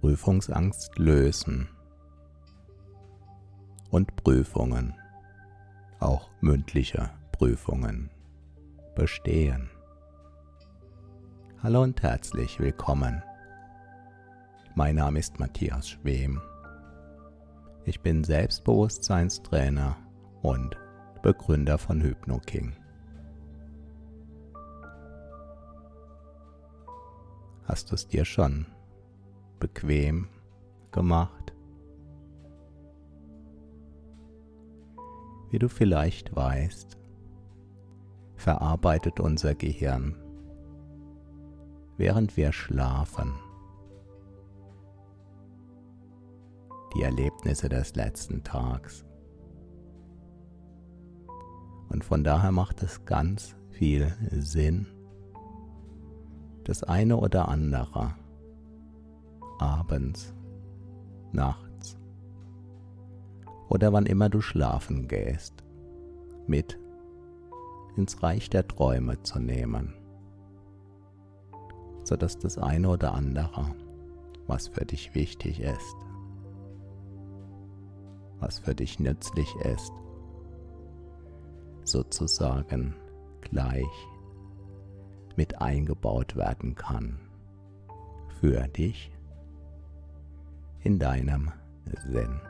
Prüfungsangst lösen und Prüfungen, auch mündliche Prüfungen, bestehen. Hallo und herzlich willkommen. Mein Name ist Matthias Schwem. Ich bin Selbstbewusstseinstrainer und Begründer von HypnoKing. Hast du es dir schon bequem gemacht? Wie du vielleicht weißt, verarbeitet unser Gehirn, während wir schlafen, die Erlebnisse des letzten Tags. Und von daher macht es ganz viel Sinn, das eine oder andere abends, nachts oder wann immer du schlafen gehst, mit ins Reich der Träume zu nehmen, sodass das eine oder andere, was für dich wichtig ist, was für dich nützlich ist, sozusagen gleich mit eingebaut werden kann für dich in deinem Sinn.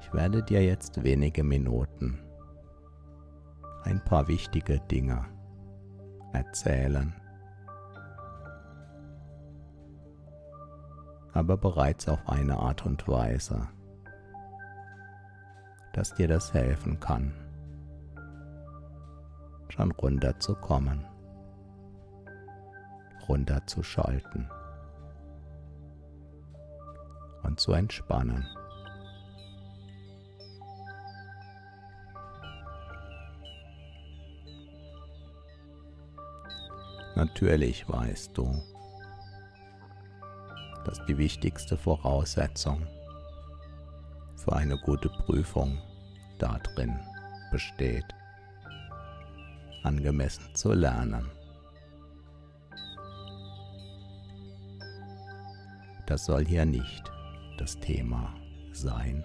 Ich werde dir jetzt wenige Minuten ein paar wichtige Dinge erzählen, aber bereits auf eine Art und Weise, dass dir das helfen kann, schon runterzukommen, runterzuschalten und zu entspannen. Natürlich weißt du, dass die wichtigste Voraussetzung für eine gute Prüfung darin besteht, angemessen zu lernen. Das soll hier nicht das Thema sein.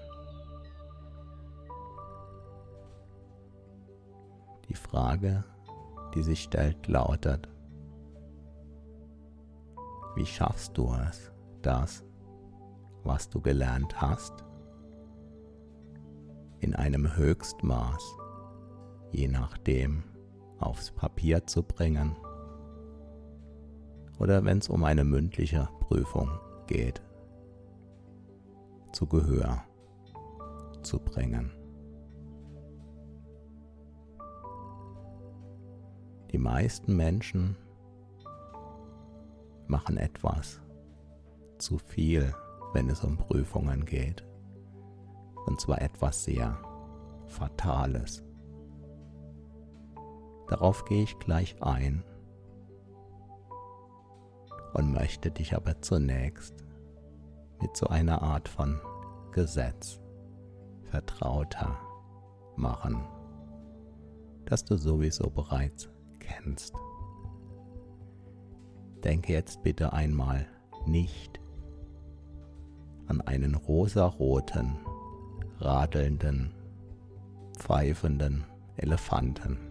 Die Frage, die sich stellt, lautet, wie schaffst du es, das, was du gelernt hast, in einem Höchstmaß, je nachdem, aufs Papier zu bringen oder wenn es um eine mündliche Prüfung geht, zu Gehör zu bringen. Die meisten Menschen machen etwas zu viel, wenn es um Prüfungen geht. Und zwar etwas sehr Fatales. Darauf gehe ich gleich ein und möchte dich aber zunächst mit so einer Art von Gesetz vertrauter machen, das du sowieso bereits kennst. Denke jetzt bitte einmal nicht an einen rosaroten, radelnden, pfeifenden Elefanten.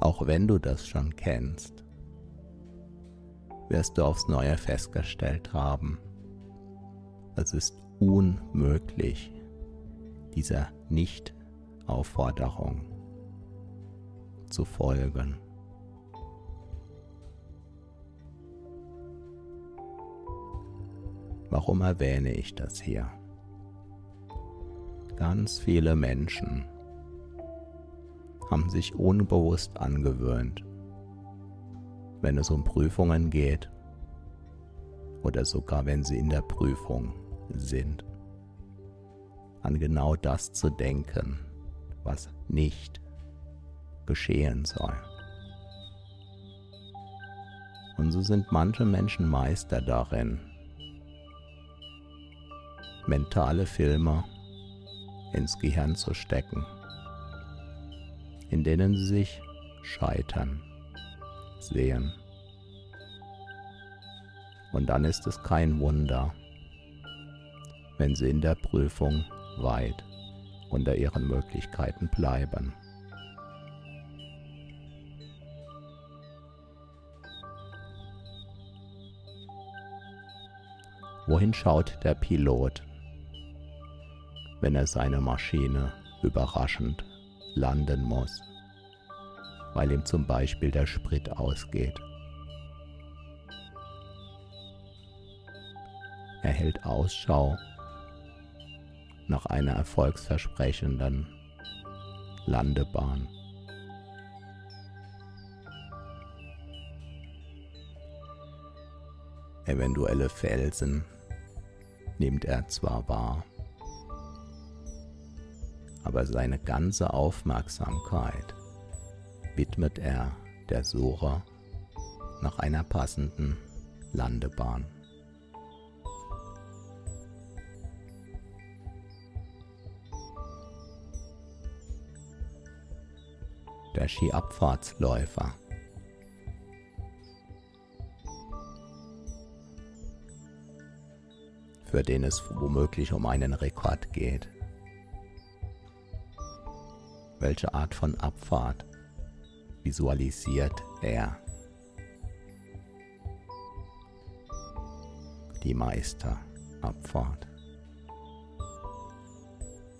Auch wenn du das schon kennst, wirst du aufs Neue festgestellt haben, es ist unmöglich, dieser nicht Aufforderung zu folgen. Warum erwähne ich das hier? Ganz viele Menschen haben sich unbewusst angewöhnt, wenn es um Prüfungen geht oder sogar wenn sie in der Prüfung sind, an genau das zu denken, was nicht geschehen soll. Und so sind manche Menschen Meister darin, mentale Filme ins Gehirn zu stecken, in denen sie sich scheitern sehen. Und dann ist es kein Wunder, wenn sie in der Prüfung weit unter ihren Möglichkeiten bleiben. Wohin schaut der Pilot, wenn er seine Maschine überraschend landen muss, weil ihm zum Beispiel der Sprit ausgeht? Er hält Ausschau nach einer erfolgsversprechenden Landebahn. Eventuelle Felsen nimmt er zwar wahr, aber seine ganze Aufmerksamkeit widmet er der Suche nach einer passenden Landebahn. Der Skiabfahrtsläufer für den es womöglich um einen Rekord geht. Welche Art von Abfahrt visualisiert er? Die Meisterabfahrt.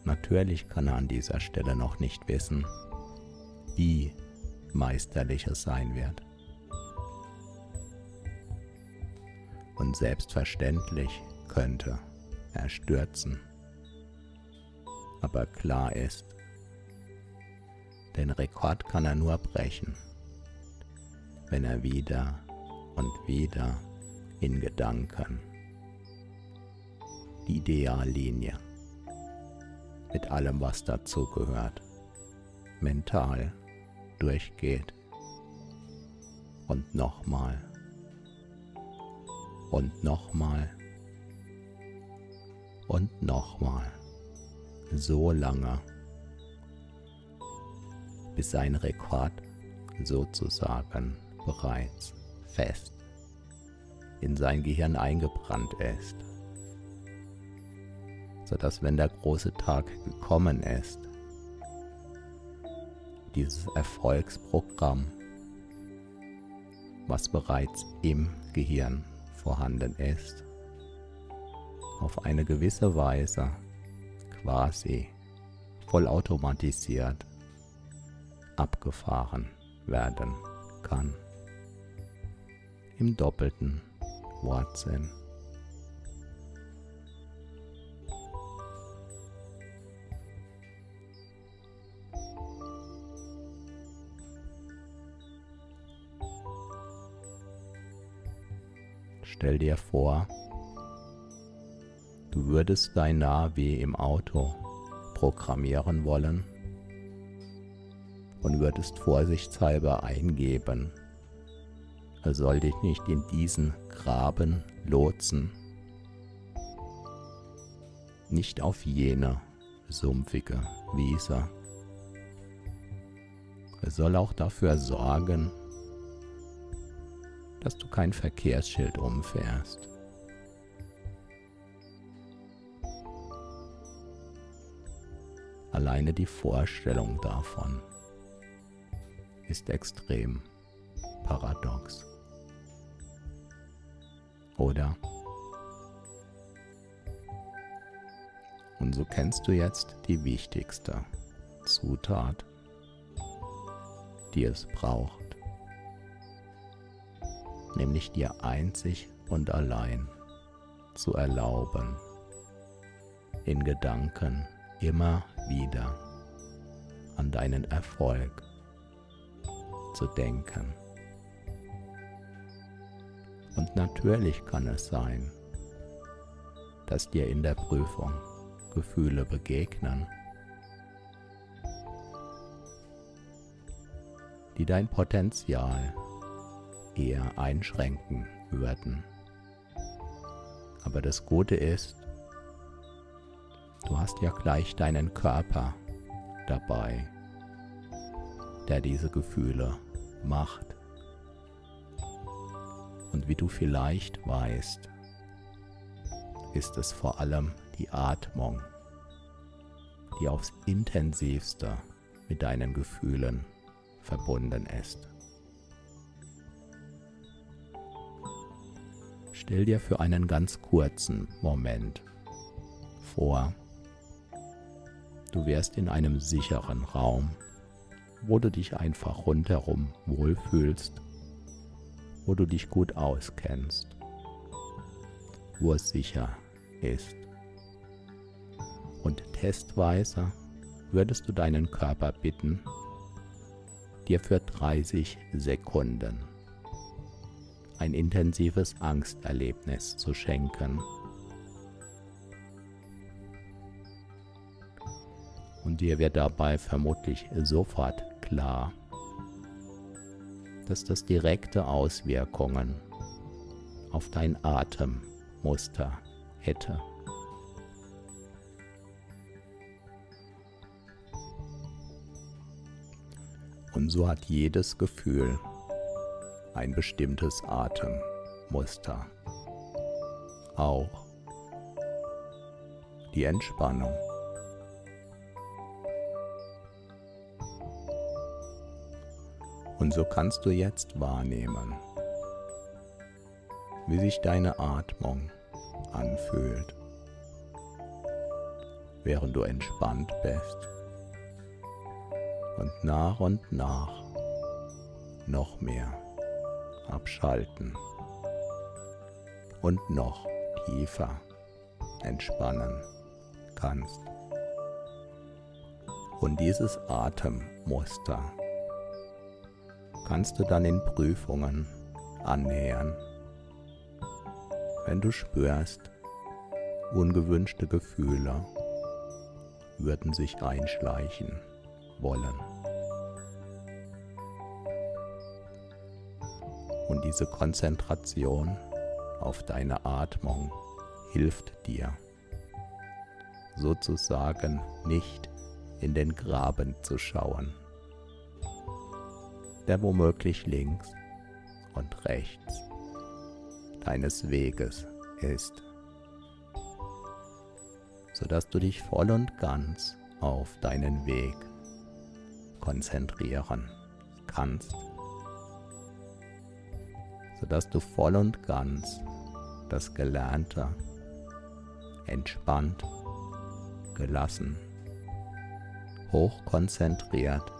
Natürlich kann er an dieser Stelle noch nicht wissen, wie meisterlich es sein wird. Und selbstverständlich könnte er stürzen. Aber klar ist, den Rekord kann er nur brechen, wenn er wieder und wieder in Gedanken die Ideallinie mit allem, was dazugehört, mental durchgeht und nochmal und nochmal und nochmal so lange, bis sein Rekord sozusagen bereits fest in sein Gehirn eingebrannt ist, sodass wenn der große Tag gekommen ist, dieses Erfolgsprogramm, was bereits im Gehirn vorhanden ist, auf eine gewisse Weise quasi vollautomatisiert abgefahren werden kann. Im doppelten Wortsinn. Stell dir vor, du würdest dein Navi im Auto programmieren wollen und würdest vorsichtshalber eingeben, er soll dich nicht in diesen Graben lotsen, nicht auf jene sumpfige Wiese. Er soll auch dafür sorgen, dass du kein Verkehrsschild umfährst. Alleine die Vorstellung davon ist extrem paradox. Oder? Und so kennst du jetzt die wichtigste Zutat, die es braucht nämlich dir einzig und allein zu erlauben, in Gedanken immer wieder an deinen Erfolg zu denken. Und natürlich kann es sein, dass dir in der Prüfung Gefühle begegnen, die dein Potenzial eher einschränken würden. Aber das Gute ist, du hast ja gleich deinen Körper dabei, der diese Gefühle macht. Und wie du vielleicht weißt, ist es vor allem die Atmung, die aufs intensivste mit deinen Gefühlen verbunden ist. Stell dir für einen ganz kurzen Moment vor, du wärst in einem sicheren Raum, wo du dich einfach rundherum wohlfühlst, wo du dich gut auskennst, wo es sicher ist. Und testweise würdest du deinen Körper bitten, dir für 30 Sekunden ein intensives Angsterlebnis zu schenken. Und dir wird dabei vermutlich sofort klar, dass das direkte Auswirkungen auf dein Atemmuster hätte. Und so hat jedes Gefühl ein bestimmtes Atemmuster. Auch die Entspannung. Und so kannst du jetzt wahrnehmen, wie sich deine Atmung anfühlt, während du entspannt bist und nach und nach noch mehr abschalten und noch tiefer entspannen kannst. Und dieses Atemmuster kannst du dann in Prüfungen annähern. Wenn du spürst, ungewünschte Gefühle würden sich einschleichen wollen. Und diese Konzentration auf deine Atmung hilft dir, sozusagen nicht in den Graben zu schauen, der womöglich links und rechts deines Weges ist, sodass du dich voll und ganz auf deinen Weg konzentrieren kannst. Sodass du voll und ganz das Gelernte entspannt, gelassen, hochkonzentriert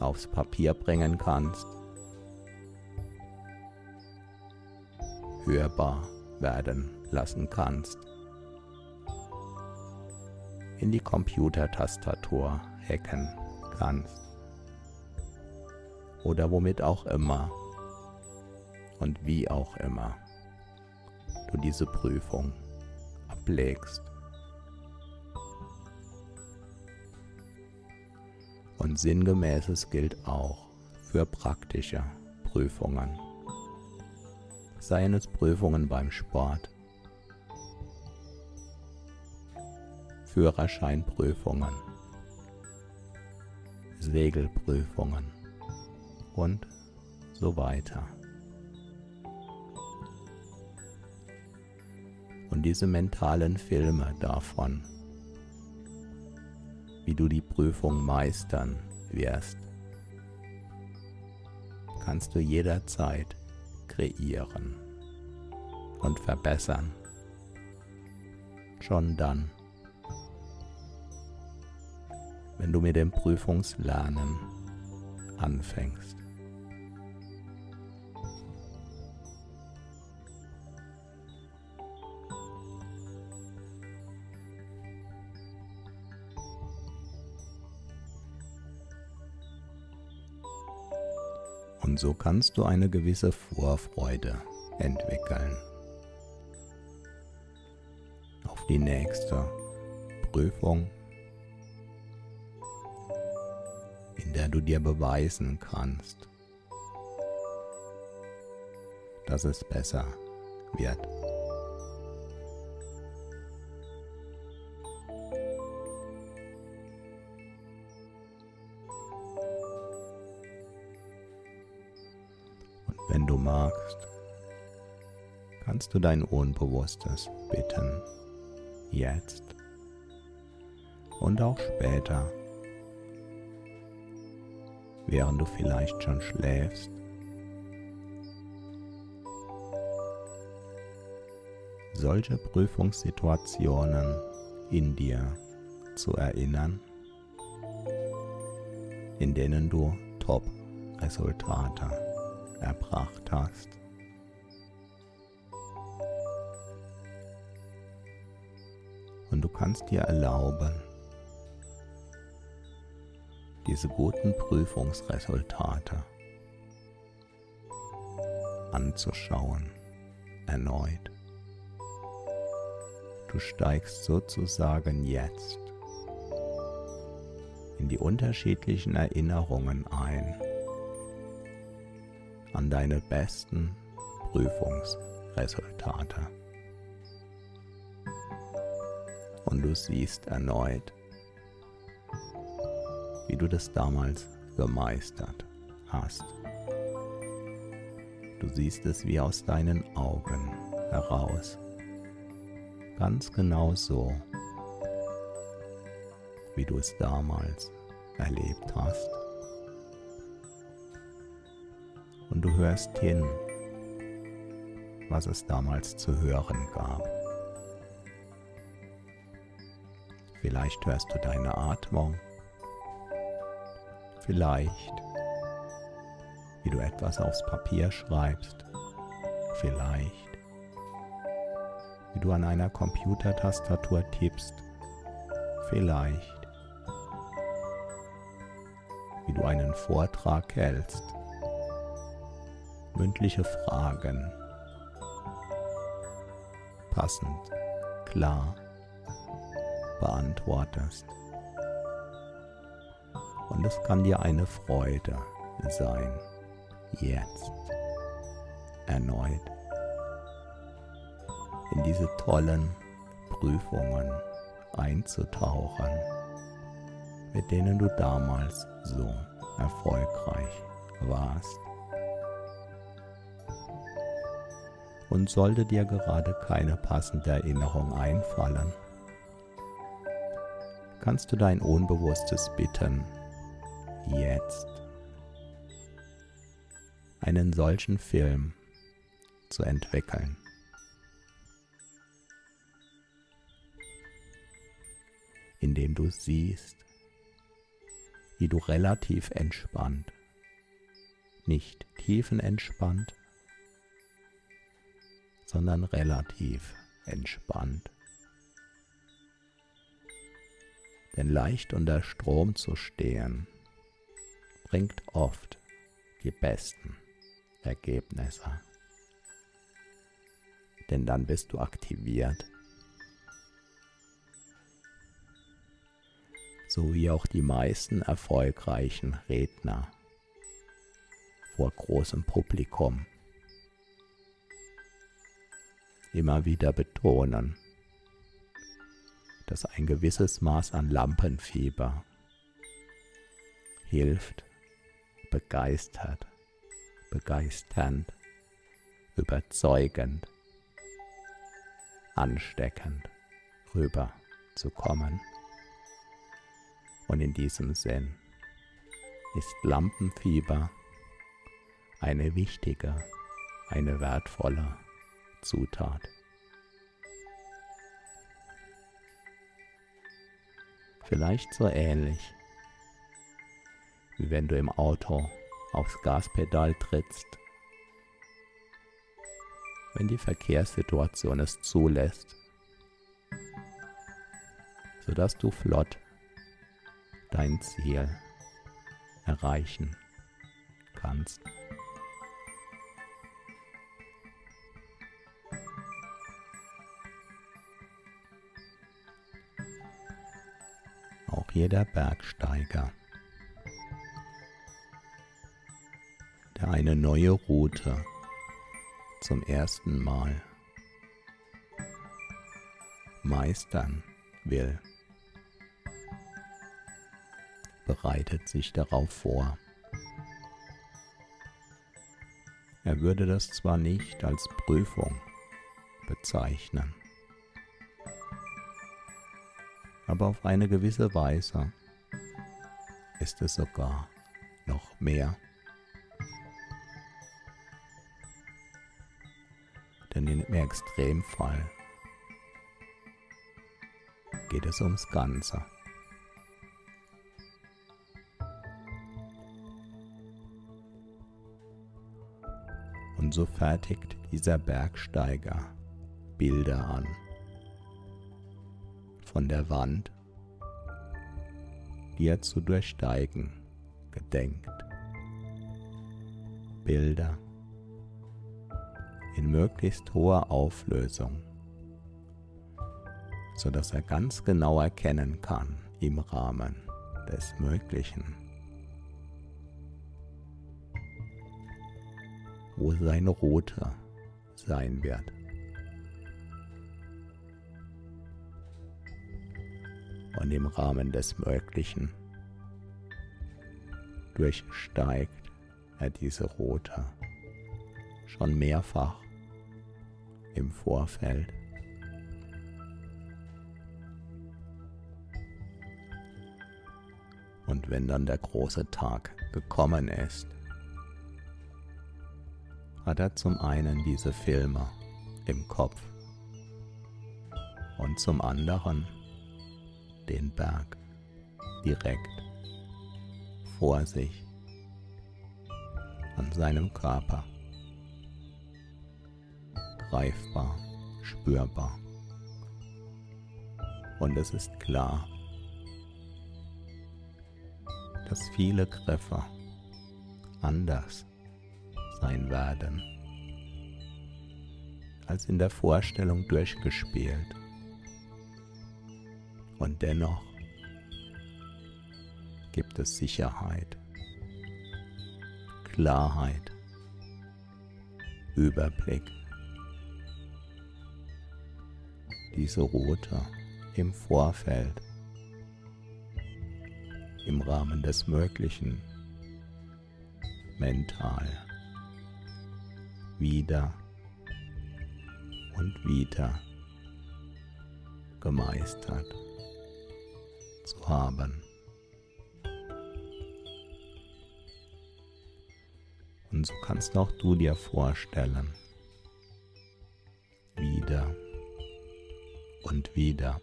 aufs Papier bringen kannst, hörbar werden lassen kannst, in die Computertastatur hacken kannst. Oder womit auch immer. Und wie auch immer du diese Prüfung ablegst. Und sinngemäßes gilt auch für praktische Prüfungen. Seien es Prüfungen beim Sport, Führerscheinprüfungen, Segelprüfungen, und so weiter. Und diese mentalen Filme davon, wie du die Prüfung meistern wirst, kannst du jederzeit kreieren und verbessern. Schon dann, wenn du mit dem Prüfungslernen anfängst. Und so kannst du eine gewisse Vorfreude entwickeln auf die nächste Prüfung, in der du dir beweisen kannst, dass es besser wird. Kannst du dein Unbewusstes bitten, jetzt und auch später, während du vielleicht schon schläfst, solche Prüfungssituationen in dir zu erinnern, in denen du Top-Resultate erbracht hast. Kannst dir erlauben, diese guten Prüfungsresultate anzuschauen, erneut. Du steigst sozusagen jetzt in die unterschiedlichen Erinnerungen ein an deine besten Prüfungsresultate. Und du siehst erneut, wie du das damals gemeistert hast. Du siehst es wie aus deinen Augen heraus ganz genau so, wie du es damals erlebt hast. Und du hörst hin, was es damals zu hören gab. Vielleicht hörst du deine Atmung, vielleicht wie du etwas aufs Papier schreibst, vielleicht wie du an einer Computertastatur tippst. Vielleicht, wie du einen Vortrag hältst. Mündliche Fragen. Passend, klar beantwortest. Und es kann dir eine Freude sein, jetzt erneut in diese tollen Prüfungen einzutauchen, mit denen du damals so erfolgreich warst. Und sollte dir gerade keine passende Erinnerung einfallen, kannst du dein Unbewusstes bitten, jetzt einen solchen Film zu entwickeln. indem du siehst, wie du relativ entspannt, nicht tiefenentspannt, sondern relativ entspannt. Denn leicht unter Strom zu stehen, bringt oft die besten Ergebnisse. Denn dann bist du aktiviert so wie auch die meisten erfolgreichen Redner vor großem Publikum immer wieder betonen, dass ein gewisses Maß an Lampenfieber hilft, begeistert, begeisternd, überzeugend, ansteckend rüberzukommen. Und in diesem Sinn ist Lampenfieber eine wichtige, eine wertvolle Zutat. Vielleicht so ähnlich, wie wenn du im Auto aufs Gaspedal trittst, wenn die Verkehrssituation es zulässt, sodass du flott dein Ziel erreichen kannst. Jeder Bergsteiger, der eine neue Route zum ersten Mal meistern will, bereitet sich darauf vor. Er würde das zwar nicht als Prüfung bezeichnen, aber auf eine gewisse Weise ist es sogar noch mehr. Denn im Extremfall geht es ums Ganze. Und so fertigt dieser Bergsteiger Bilder an. Von der Wand, die er zu durchsteigen gedenkt. Bilder in möglichst hoher Auflösung, sodass er ganz genau erkennen kann im Rahmen des Möglichen wo seine rote sein wird. Und im Rahmen des Möglichen durchsteigt er diese rote schon mehrfach im Vorfeld. Und wenn dann der große Tag gekommen ist, hat er zum einen diese Filme im Kopf und zum anderen den Berg direkt vor sich an seinem Körper. Greifbar, spürbar. Und es ist klar, dass viele Griffe anders sein werden, als in der Vorstellung durchgespielt. Und dennoch gibt es Sicherheit, Klarheit, Überblick. Diese Route im Vorfeld, im Rahmen des Möglichen, mental wieder und wieder gemeistert zu haben. Und so kannst auch du dir vorstellen, wieder und wieder,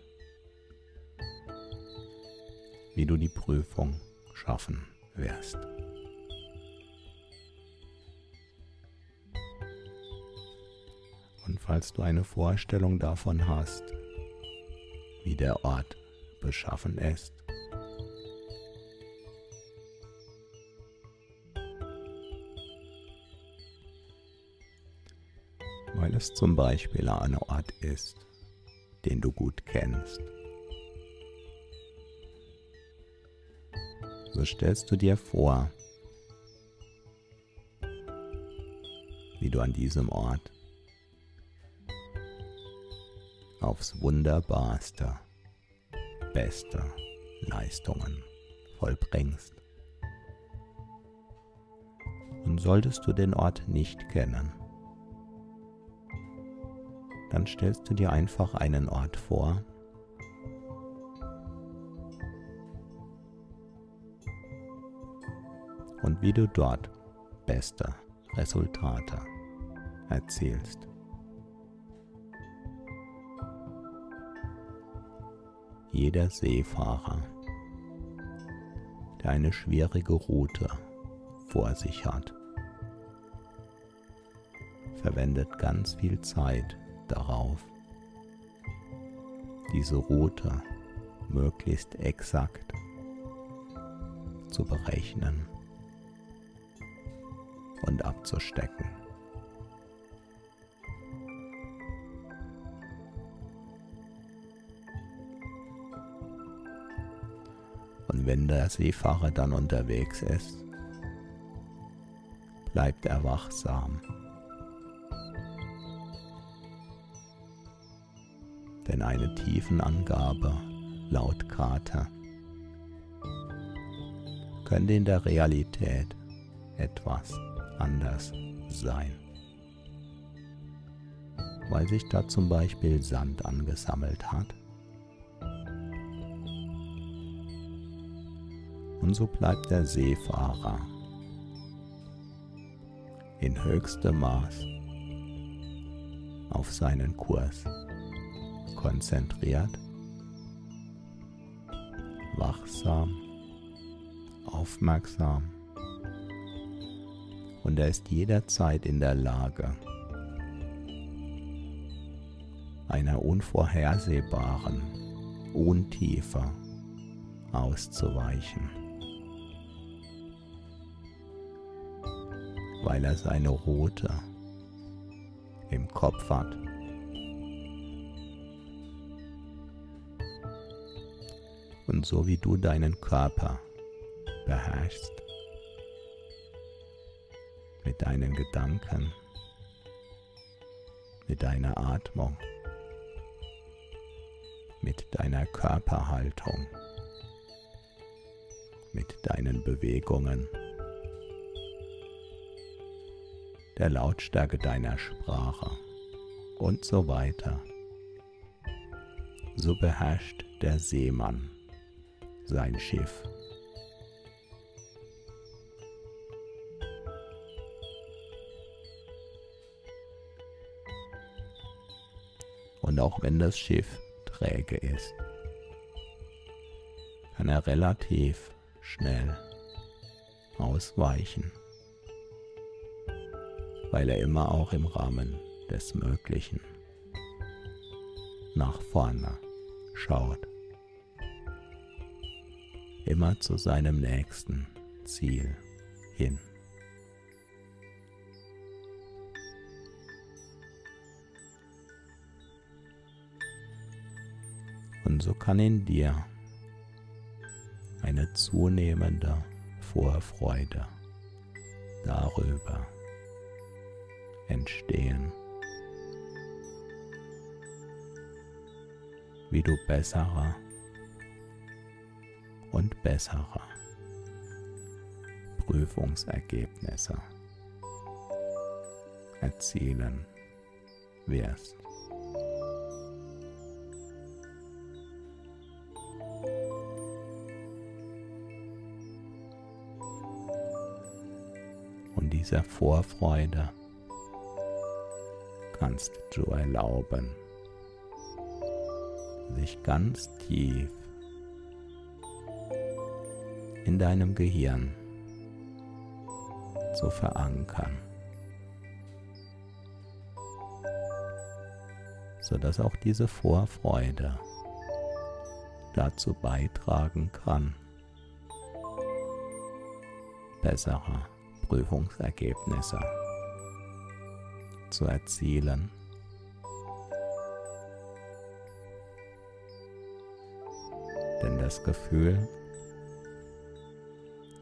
wie du die Prüfung schaffen wirst. Und falls du eine Vorstellung davon hast, wie der Ort beschaffen ist, weil es zum Beispiel ein Ort ist, den du gut kennst. So stellst du dir vor, wie du an diesem Ort aufs wunderbarste, beste Leistungen vollbringst. Und solltest du den Ort nicht kennen, dann stellst du dir einfach einen Ort vor, und wie du dort beste Resultate erzielst. Jeder Seefahrer, der eine schwierige Route vor sich hat, verwendet ganz viel Zeit darauf, diese Route möglichst exakt zu berechnen und abzustecken. Wenn der Seefahrer dann unterwegs ist, bleibt er wachsam. Denn eine Tiefenangabe laut Karte könnte in der Realität etwas anders sein. Weil sich da zum Beispiel Sand angesammelt hat. Und so bleibt der Seefahrer in höchstem Maß auf seinen Kurs konzentriert, wachsam, aufmerksam. Und er ist jederzeit in der Lage, einer unvorhersehbaren Untiefe auszuweichen, weil er seine Route im Kopf hat. Und so wie du deinen Körper beherrschst, mit deinen Gedanken, mit deiner Atmung, mit deiner Körperhaltung, mit deinen Bewegungen, der Lautstärke deiner Sprache und so weiter. So beherrscht der Seemann sein Schiff. Und auch wenn das Schiff träge ist, kann er relativ schnell ausweichen, weil er immer auch im Rahmen des Möglichen nach vorne schaut, immer zu seinem nächsten Ziel hin. Und so kann in dir eine zunehmende Vorfreude darüber entstehen, wie du bessere und bessere Prüfungsergebnisse erzielen wirst. dieser Vorfreude kannst du erlauben, sich ganz tief in deinem Gehirn zu verankern, sodass auch diese Vorfreude dazu beitragen kann, besserer Prüfungsergebnisse zu erzielen. Denn das Gefühl,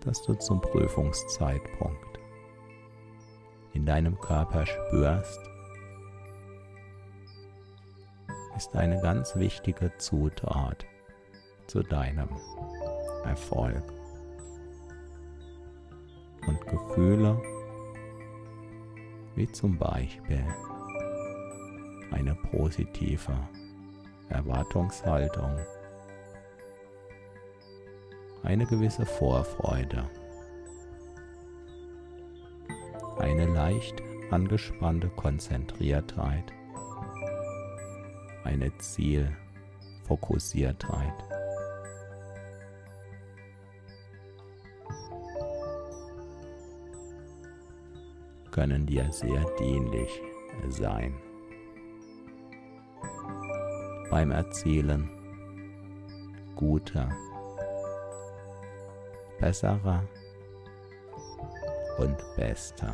das du zum Prüfungszeitpunkt in deinem Körper spürst, ist eine ganz wichtige Zutat zu deinem Erfolg und Gefühle, wie zum Beispiel eine positive Erwartungshaltung, eine gewisse Vorfreude, eine leicht angespannte Konzentriertheit, eine Zielfokussiertheit. Können dir sehr dienlich sein. Beim Erzielen guter, besserer und bester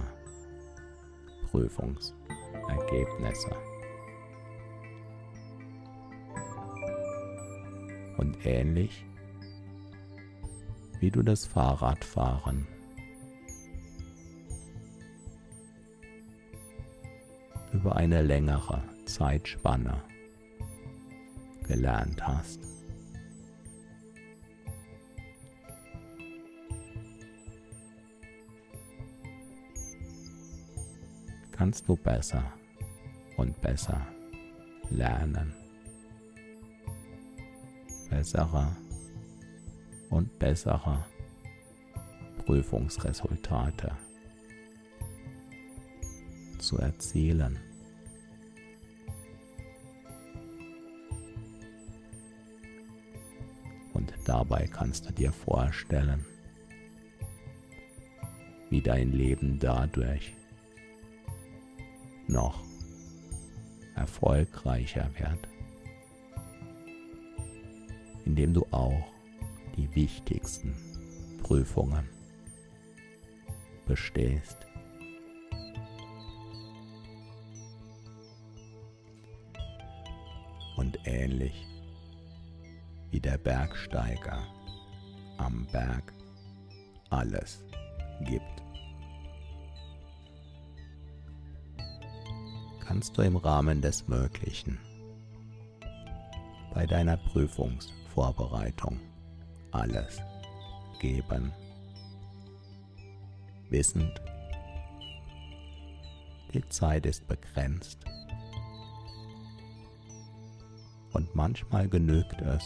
Prüfungsergebnisse. Und ähnlich wie du das Fahrradfahren über eine längere Zeitspanne gelernt hast. kannst du besser und besser lernen. Bessere und bessere Prüfungsresultate zu erzielen. Dabei kannst du dir vorstellen, wie dein Leben dadurch noch erfolgreicher wird, indem du auch die wichtigsten Prüfungen bestehst. Und ähnlich wie der Bergsteiger. Am Berg alles gibt, kannst du im Rahmen des Möglichen bei deiner Prüfungsvorbereitung alles geben, wissend, die Zeit ist begrenzt. Und manchmal genügt es,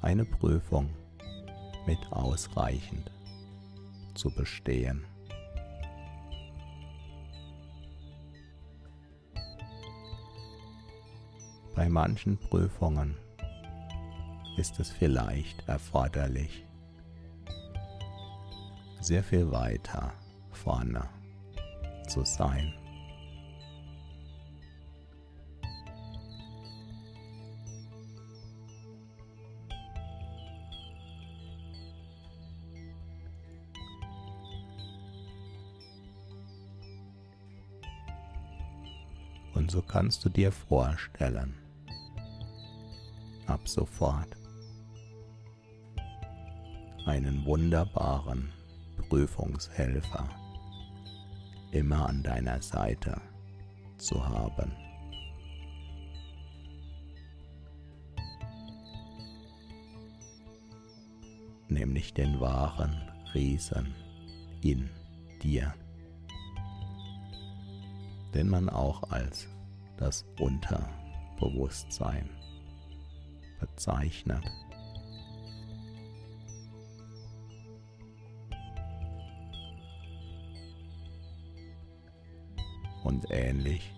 eine Prüfung mit ausreichend zu bestehen. Bei manchen Prüfungen ist es vielleicht erforderlich, sehr viel weiter vorne zu sein. So kannst du dir vorstellen, ab sofort. Einen wunderbaren Prüfungshelfer immer an deiner Seite zu haben. Nämlich den wahren Riesen in dir, den man auch als das Unterbewusstsein bezeichnet. Und ähnlich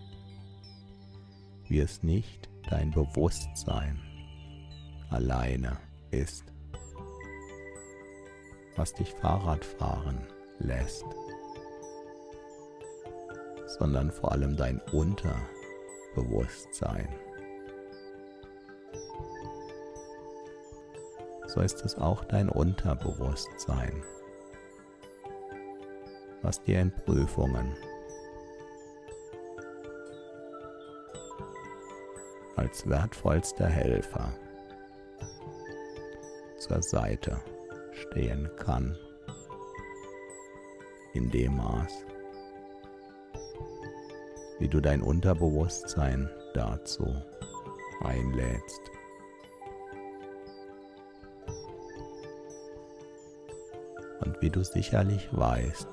wie es nicht dein Bewusstsein alleine ist, was dich Fahrrad fahren lässt, sondern vor allem dein Unterbewusstsein. so ist es auch dein Unterbewusstsein, was dir in Prüfungen als wertvollster Helfer zur Seite stehen kann, in dem Maß, wie du dein Unterbewusstsein dazu einlädst. Und wie du sicherlich weißt,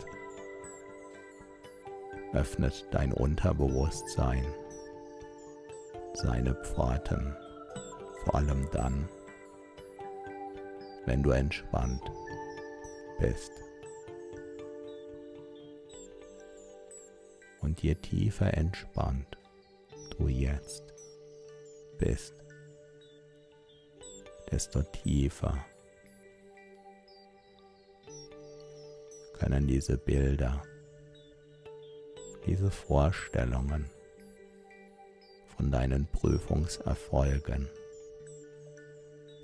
öffnet dein Unterbewusstsein seine Pforten, vor allem dann, wenn du entspannt bist. Und je tiefer entspannt du jetzt bist, desto tiefer können diese Bilder, diese Vorstellungen von deinen Prüfungserfolgen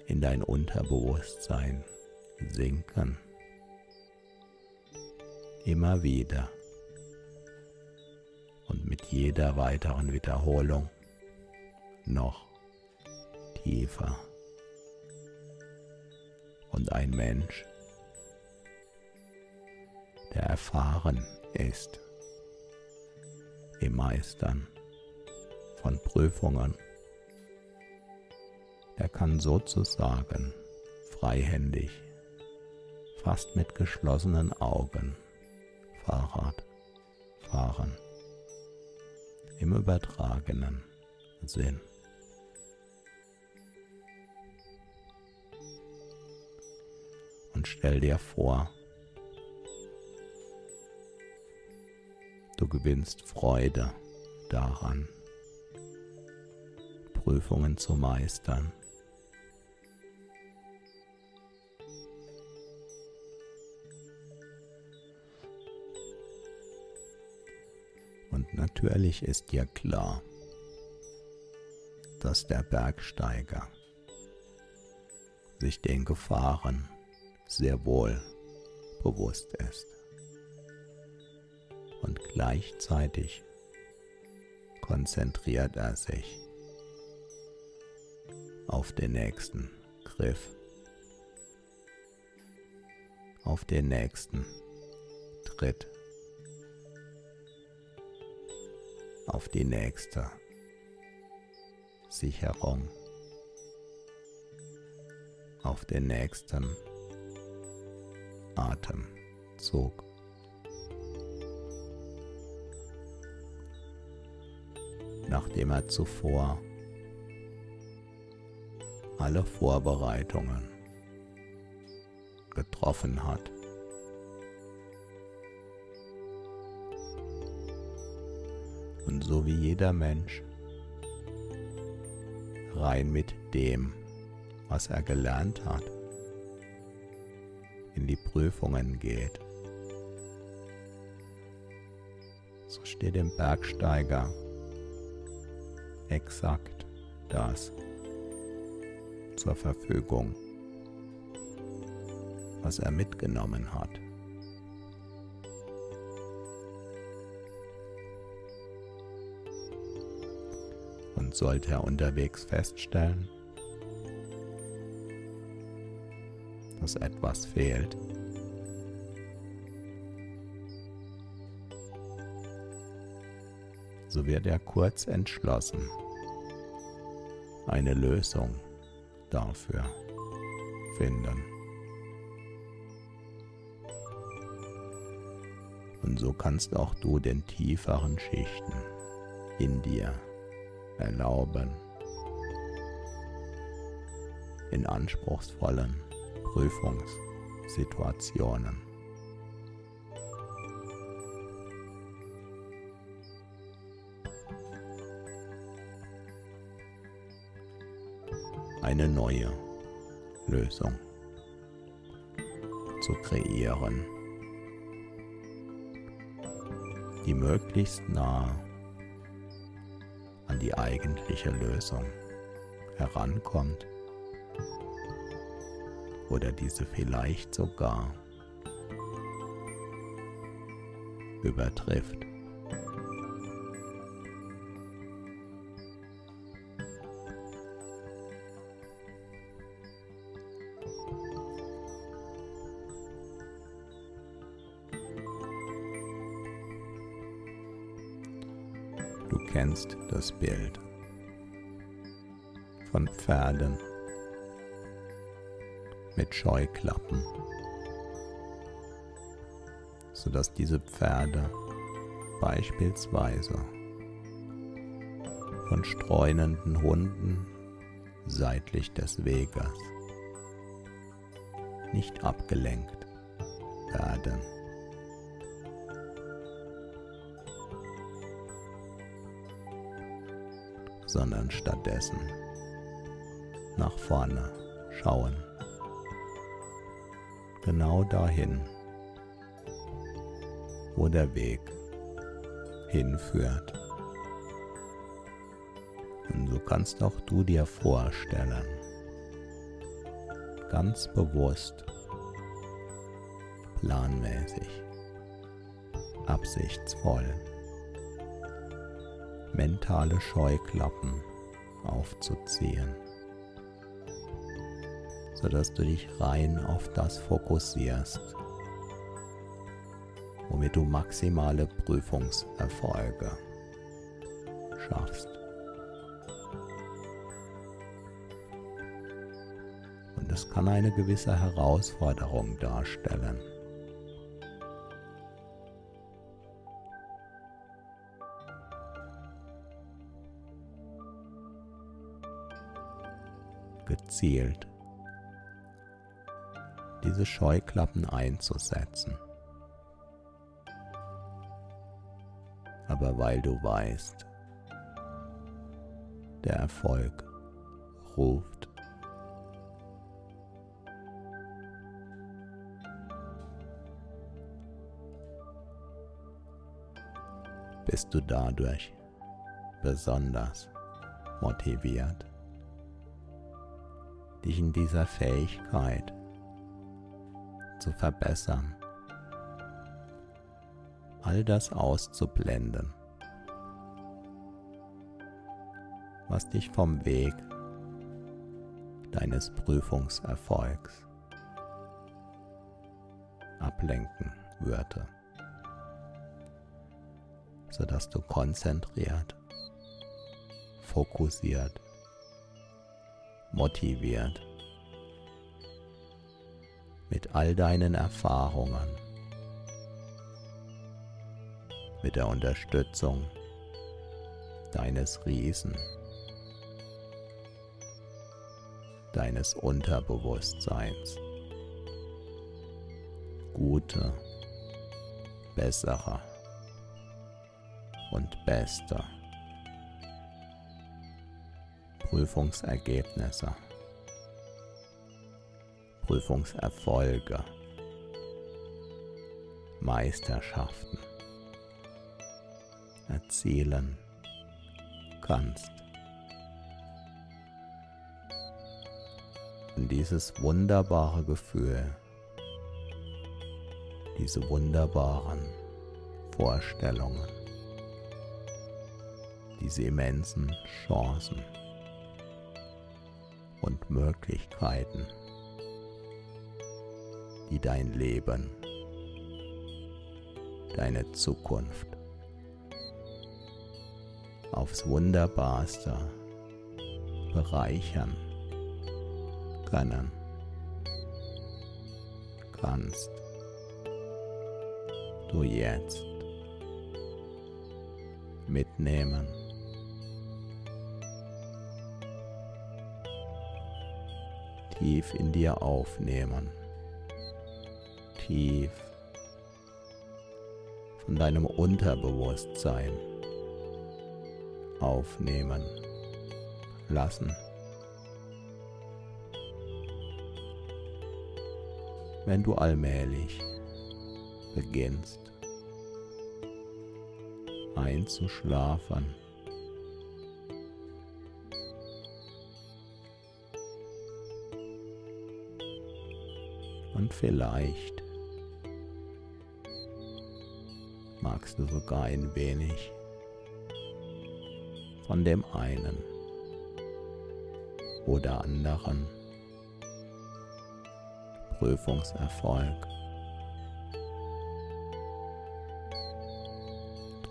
in dein Unterbewusstsein sinken. Immer wieder und mit jeder weiteren Wiederholung noch tiefer. Und ein Mensch, der erfahren ist im Meistern von Prüfungen. Der kann sozusagen freihändig, fast mit geschlossenen Augen Fahrrad Gefahren im übertragenen Sinn. Und stell dir vor, du gewinnst Freude daran, Prüfungen zu meistern. Und natürlich ist dir klar, dass der Bergsteiger sich den Gefahren sehr wohl bewusst ist. Und gleichzeitig konzentriert er sich auf den nächsten Griff, auf den nächsten Tritt, auf die nächste Sicherung, auf den nächsten Atemzug. Nachdem er zuvor alle Vorbereitungen getroffen hat. Und so wie jeder Mensch rein mit dem, was er gelernt hat, in die Prüfungen geht. So steht dem Bergsteiger exakt das zur Verfügung, was er mitgenommen hat. Und sollte er unterwegs feststellen, dass etwas fehlt, so wird er kurz entschlossen eine Lösung dafür finden. Und so kannst auch du den tieferen Schichten in dir erlauben, in anspruchsvollen Prüfungssituationen. Eine neue Lösung zu kreieren, die möglichst nah an die eigentliche Lösung herankommt oder diese vielleicht sogar übertrifft. Kennst das Bild von Pferden mit Scheuklappen, sodass diese Pferde beispielsweise von streunenden Hunden seitlich des Weges nicht abgelenkt werden. Sondern stattdessen nach vorne schauen. Genau dahin, wo der Weg hinführt. Und so kannst auch du dir vorstellen, ganz bewusst, planmäßig, absichtsvoll, mentale Scheuklappen aufzuziehen, sodass du dich rein auf das fokussierst, womit du maximale Prüfungserfolge schaffst. Und es kann eine gewisse Herausforderung darstellen. Gezielt diese Scheuklappen einzusetzen. Aber weil du weißt, der Erfolg ruft, bist du dadurch besonders motiviert, dich in dieser Fähigkeit zu verbessern, all das auszublenden, was dich vom Weg deines Prüfungserfolgs ablenken würde, sodass du konzentriert, fokussiert, motiviert. Mit all deinen Erfahrungen, mit der Unterstützung deines Riesen, deines Unterbewusstseins, gute, bessere und beste Prüfungsergebnisse. Prüfungserfolge, Meisterschaften. Erzielen. Kannst. Und dieses wunderbare Gefühl, diese wunderbaren Vorstellungen, diese immensen Chancen und Möglichkeiten die dein Leben, deine Zukunft aufs wunderbarste bereichern können kannst du jetzt mitnehmen. Tief in dir aufnehmen tief von deinem Unterbewusstsein aufnehmen lassen. Wenn du allmählich beginnst einzuschlafen, und vielleicht magst du sogar ein wenig von dem einen oder anderen Prüfungserfolg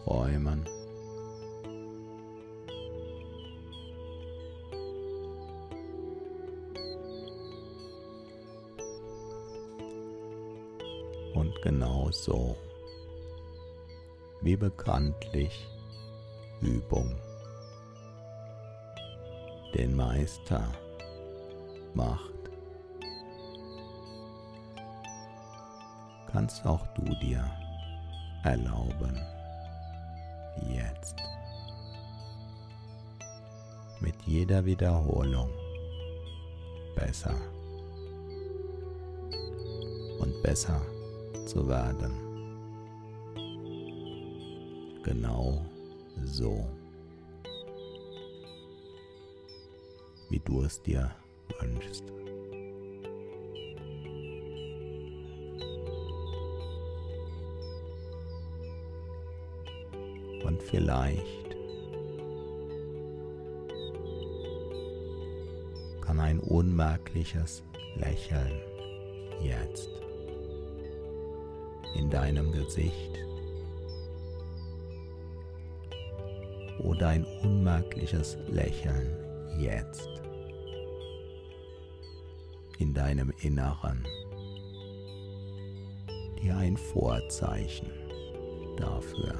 träumen. Genau so wie bekanntlich Übung. Den Meister macht, kannst auch du dir erlauben, jetzt mit jeder Wiederholung besser und besser zu werden genau so, wie du es dir wünschst. Und vielleicht kann ein unmerkliches Lächeln jetzt in deinem Gesicht oder ein unmerkliches Lächeln jetzt in deinem Inneren dir ein Vorzeichen dafür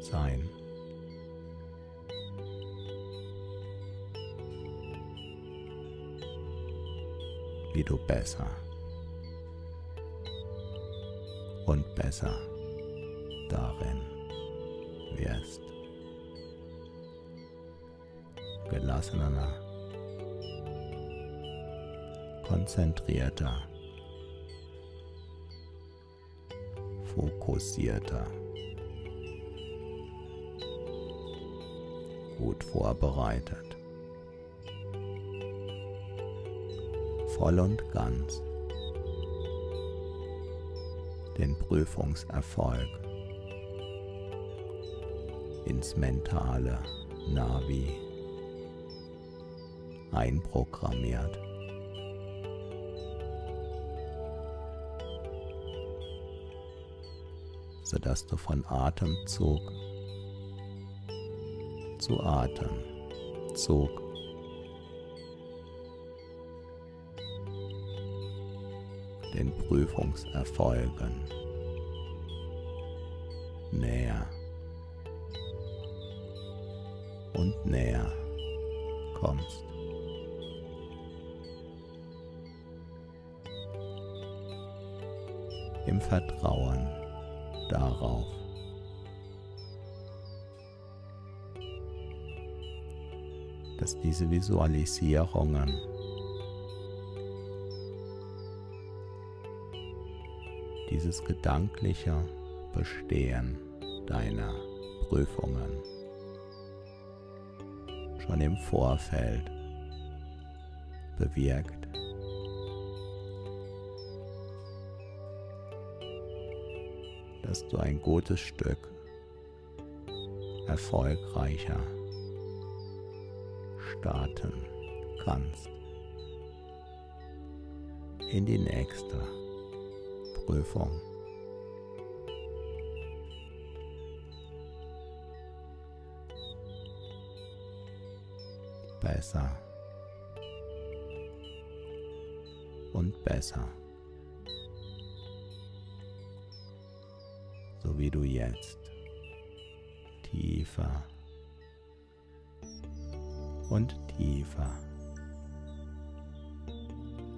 sein. wie du besser und besser darin wirst. Gelassener, konzentrierter, fokussierter, gut vorbereitet, voll und ganz den Prüfungserfolg ins mentale Navi einprogrammiert. sodass du von Atemzug zu Atemzug den Prüfungserfolgen näher und näher kommst. Im Vertrauen darauf. dass diese Visualisierungen dieses gedankliche Bestehen deiner Prüfungen schon im Vorfeld bewirkt. dass du ein gutes Stück erfolgreicher starten kannst in die nächste Prüfung. Besser. Und besser. so wie du jetzt. Tiefer. Und tiefer.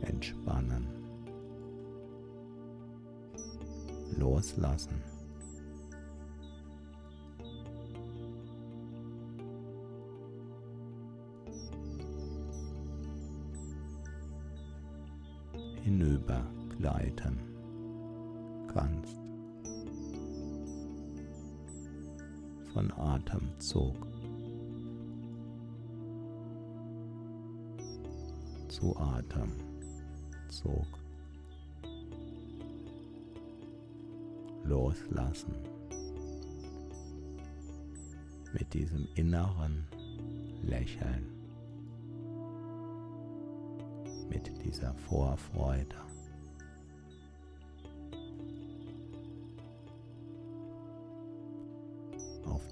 Entspannen, loslassen. hinübergleiten kannst. von Atemzug zu Atemzug. Loslassen mit diesem inneren Lächeln, mit dieser Vorfreude.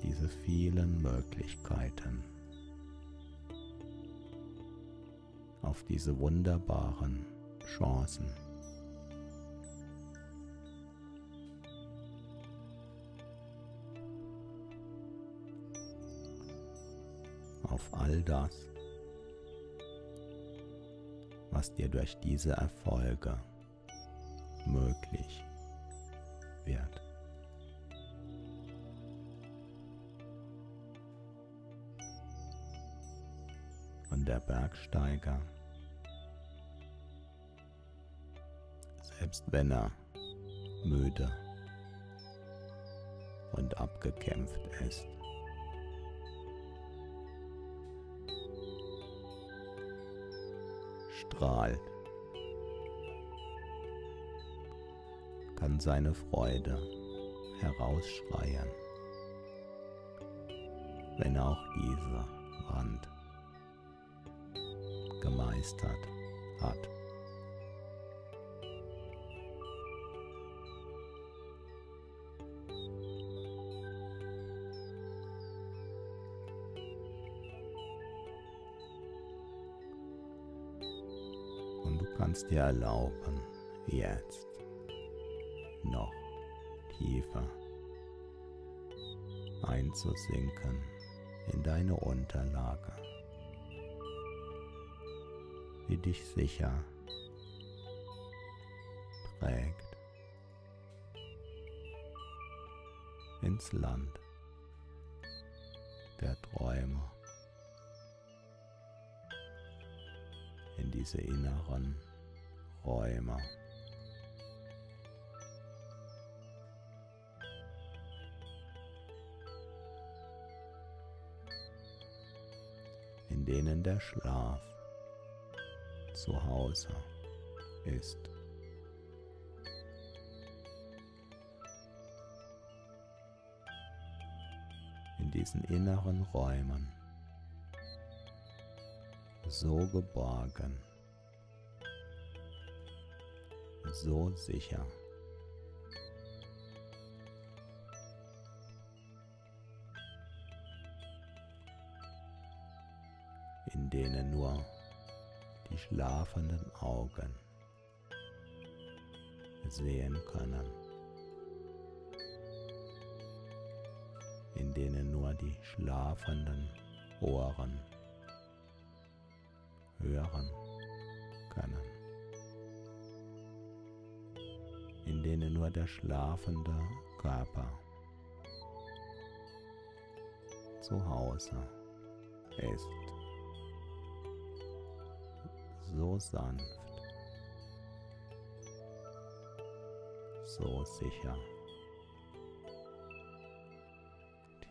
diese vielen Möglichkeiten, auf diese wunderbaren Chancen. Auf all das, was dir durch diese Erfolge möglich wird. der Bergsteiger, selbst wenn er müde und abgekämpft ist. Strahlt, kann seine Freude herausschreien, wenn auch diese Wand gemeistert hat. Kannst dir erlauben, jetzt noch tiefer einzusinken in deine Unterlage wie dich sicher trägt ins Land der Träume, in diese inneren Räume. in denen der Schlaf zu Hause ist. In diesen inneren Räumen so geborgen, so sicher. in denen nur die schlafenden Augen sehen können, in denen nur die schlafenden Ohren hören können, in denen nur der schlafende Körper zu Hause ist so sanft, so sicher,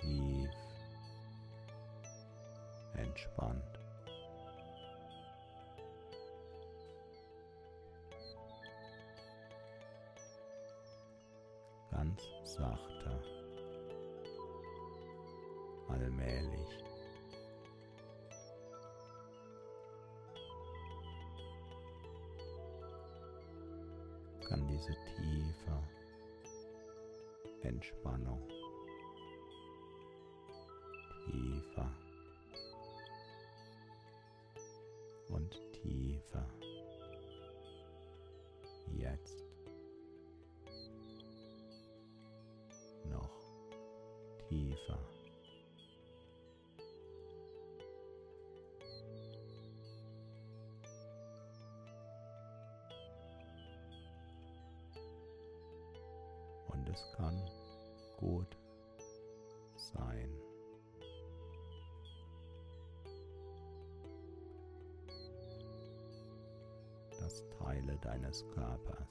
tief entspannt. Tiefer. Und es kann gut sein. dass Teile deines Körpers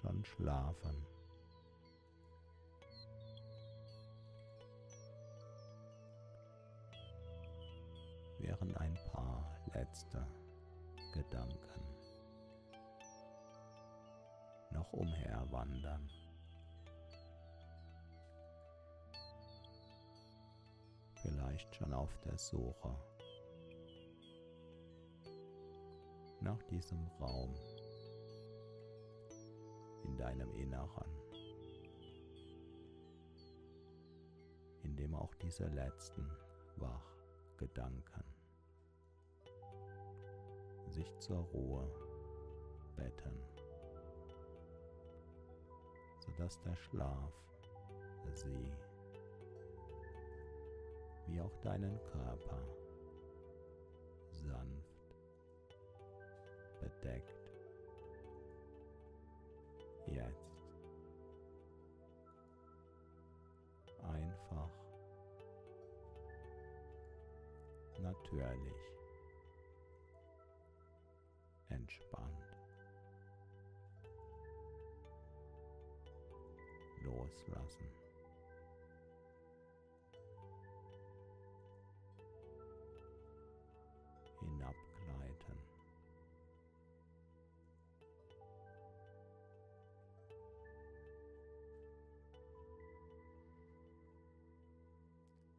schon schlafen. Letzte Gedanken noch umherwandern. Vielleicht schon auf der Suche nach diesem Raum in deinem Inneren, in dem auch diese letzten Wachgedanken sich zur Ruhe betten, sodass der Schlaf sie wie auch deinen Körper sanft bedeckt. Jetzt einfach natürlich entspannt loslassen. Hinabgleiten.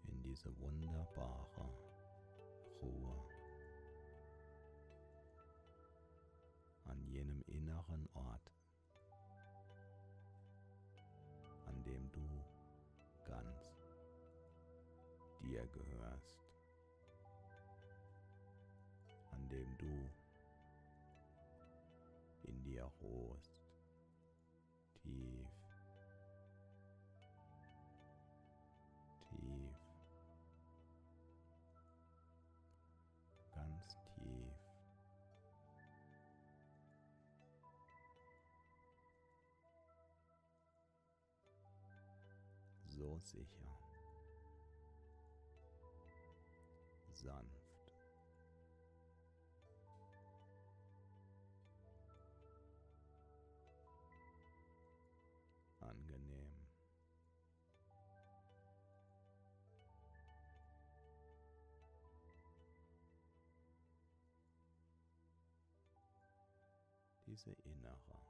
In diese wunderbare Ruhe. Jenem inneren Ort, an dem du ganz dir gehörst, an dem du in dir ruhst, sicher, sanft. Angenehm. Diese innere,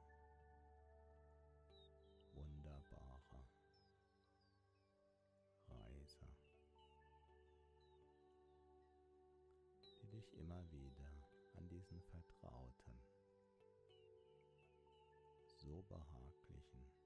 wieder an diesen vertrauten, so behaglichen